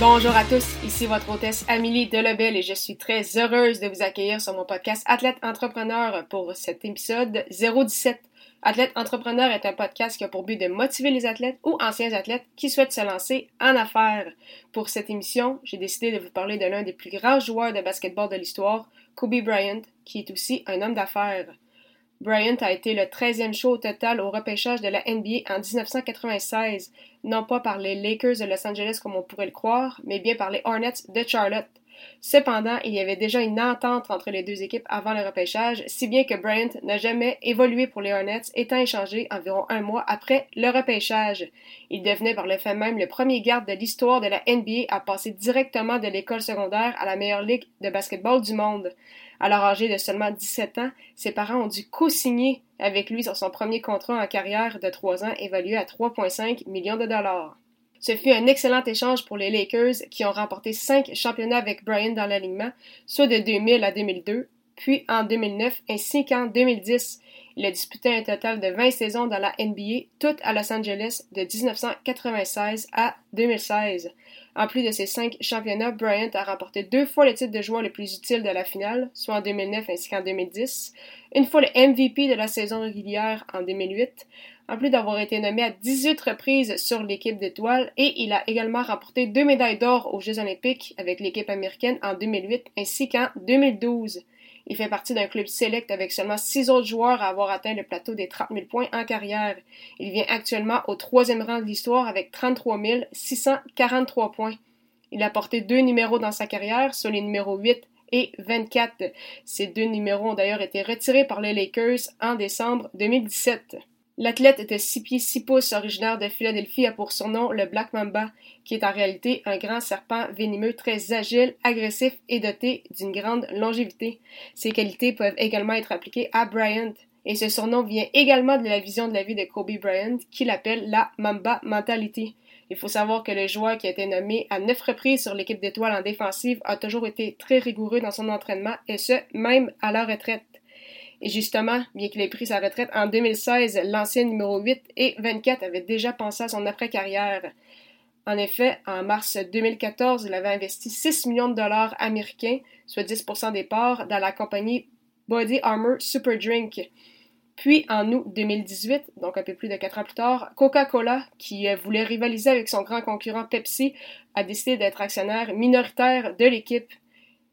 Bonjour à tous, ici votre hôtesse Amélie Delebel et je suis très heureuse de vous accueillir sur mon podcast Athlète Entrepreneur pour cet épisode 017. Athlète Entrepreneur est un podcast qui a pour but de motiver les athlètes ou anciens athlètes qui souhaitent se lancer en affaires. Pour cette émission, j'ai décidé de vous parler de l'un des plus grands joueurs de basketball de l'histoire, Kobe Bryant, qui est aussi un homme d'affaires. Bryant a été le 13e show au total au repêchage de la NBA en 1996, non pas par les Lakers de Los Angeles comme on pourrait le croire, mais bien par les Hornets de Charlotte. Cependant, il y avait déjà une entente entre les deux équipes avant le repêchage, si bien que Bryant n'a jamais évolué pour les Hornets, étant échangé environ un mois après le repêchage. Il devenait par le fait même le premier garde de l'histoire de la NBA à passer directement de l'école secondaire à la meilleure ligue de basketball du monde. Alors âgé de seulement 17 ans, ses parents ont dû co-signer avec lui sur son premier contrat en carrière de 3 ans évalué à 3,5 millions de dollars. Ce fut un excellent échange pour les Lakers qui ont remporté 5 championnats avec Bryant dans l'alignement, soit de 2000 à 2002, puis en 2009 ainsi qu'en 2010. Il a disputé un total de 20 saisons dans la NBA, toutes à Los Angeles de 1996 à 2016. En plus de ces cinq championnats, Bryant a remporté deux fois le titre de joueur le plus utile de la finale, soit en 2009 ainsi qu'en 2010, une fois le MVP de la saison régulière en 2008, en plus d'avoir été nommé à 18 reprises sur l'équipe d'étoiles, et il a également remporté deux médailles d'or aux Jeux olympiques avec l'équipe américaine en 2008 ainsi qu'en 2012. Il fait partie d'un club select avec seulement six autres joueurs à avoir atteint le plateau des 30 000 points en carrière. Il vient actuellement au troisième rang de l'histoire avec 33 643 points. Il a porté deux numéros dans sa carrière, sur les numéros 8 et 24. Ces deux numéros ont d'ailleurs été retirés par les Lakers en décembre 2017. L'athlète était 6 pieds 6 pouces, originaire de Philadelphie, a pour surnom le Black Mamba, qui est en réalité un grand serpent venimeux très agile, agressif et doté d'une grande longévité. Ces qualités peuvent également être appliquées à Bryant, et ce surnom vient également de la vision de la vie de Kobe Bryant, qui l'appelle la Mamba Mentality. Il faut savoir que le joueur qui a été nommé à neuf reprises sur l'équipe d'étoiles en défensive a toujours été très rigoureux dans son entraînement, et ce, même à la retraite. Et justement, bien qu'il ait pris sa retraite en 2016, l'ancien numéro 8 et 24 avait déjà pensé à son après-carrière. En effet, en mars 2014, il avait investi 6 millions de dollars américains, soit 10% des parts, dans la compagnie Body Armor Super Drink. Puis, en août 2018, donc un peu plus de 4 ans plus tard, Coca-Cola, qui voulait rivaliser avec son grand concurrent Pepsi, a décidé d'être actionnaire minoritaire de l'équipe.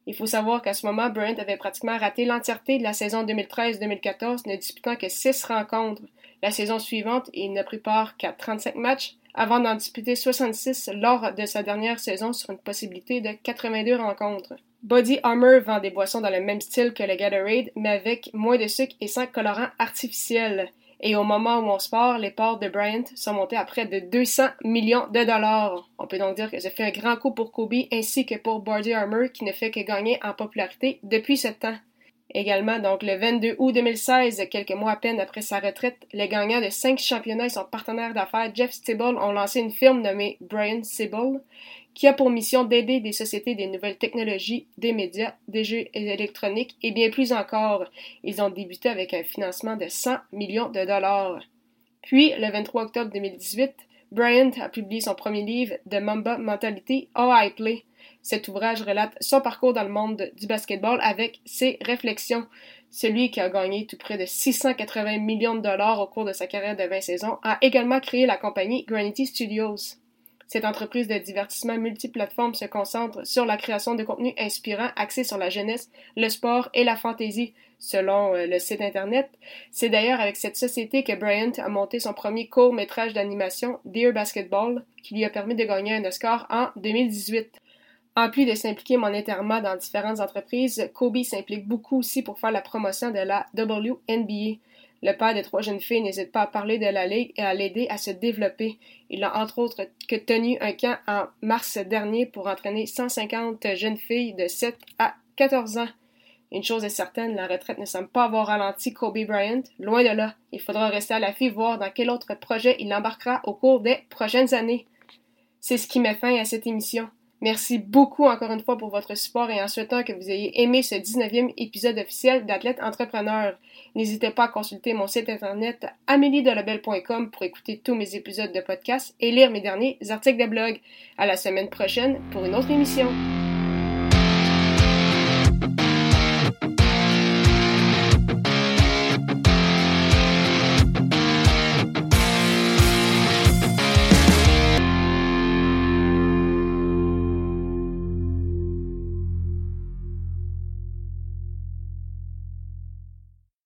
Il faut savoir qu'à ce moment, Bryant avait pratiquement raté l'entièreté de la saison 2013-2014, ne disputant que 6 rencontres. La saison suivante, il n'a pris part qu'à 35 matchs, avant d'en disputer 66 lors de sa dernière saison sur une possibilité de 82 rencontres. Body Armor vend des boissons dans le même style que le Gatorade, mais avec moins de sucre et sans colorant artificiel et au moment où on se parle, les parts de Bryant sont montées à près de 200 millions de dollars. On peut donc dire que ça fait un grand coup pour Kobe ainsi que pour Body Armor qui ne fait que gagner en popularité depuis ce temps. Également, donc le 22 août 2016, quelques mois à peine après sa retraite, les gagnants de cinq championnats et son partenaire d'affaires Jeff Stibble ont lancé une firme nommée Brian Stibble qui a pour mission d'aider des sociétés des nouvelles technologies, des médias, des jeux électroniques et bien plus encore. Ils ont débuté avec un financement de 100 millions de dollars. Puis, le 23 octobre 2018, Bryant a publié son premier livre, The Mamba Mentality, How I Play. Cet ouvrage relate son parcours dans le monde du basketball avec ses réflexions. Celui qui a gagné tout près de 680 millions de dollars au cours de sa carrière de 20 saisons a également créé la compagnie Granity Studios. Cette entreprise de divertissement multiplateforme se concentre sur la création de contenus inspirants axés sur la jeunesse, le sport et la fantaisie, selon euh, le site Internet. C'est d'ailleurs avec cette société que Bryant a monté son premier court métrage d'animation, Dear Basketball, qui lui a permis de gagner un Oscar en 2018. En plus de s'impliquer monétairement dans différentes entreprises, Kobe s'implique beaucoup aussi pour faire la promotion de la WNBA. Le père de trois jeunes filles n'hésite pas à parler de la Ligue et à l'aider à se développer. Il a entre autres que tenu un camp en mars dernier pour entraîner 150 jeunes filles de 7 à 14 ans. Une chose est certaine, la retraite ne semble pas avoir ralenti Kobe Bryant. Loin de là, il faudra rester à l'affût voir dans quel autre projet il embarquera au cours des prochaines années. C'est ce qui met fin à cette émission. Merci beaucoup encore une fois pour votre support et en souhaitant que vous ayez aimé ce 19e épisode officiel d'Athlète Entrepreneur. N'hésitez pas à consulter mon site internet ameliedelabel.com pour écouter tous mes épisodes de podcast et lire mes derniers articles de blog. À la semaine prochaine pour une autre émission.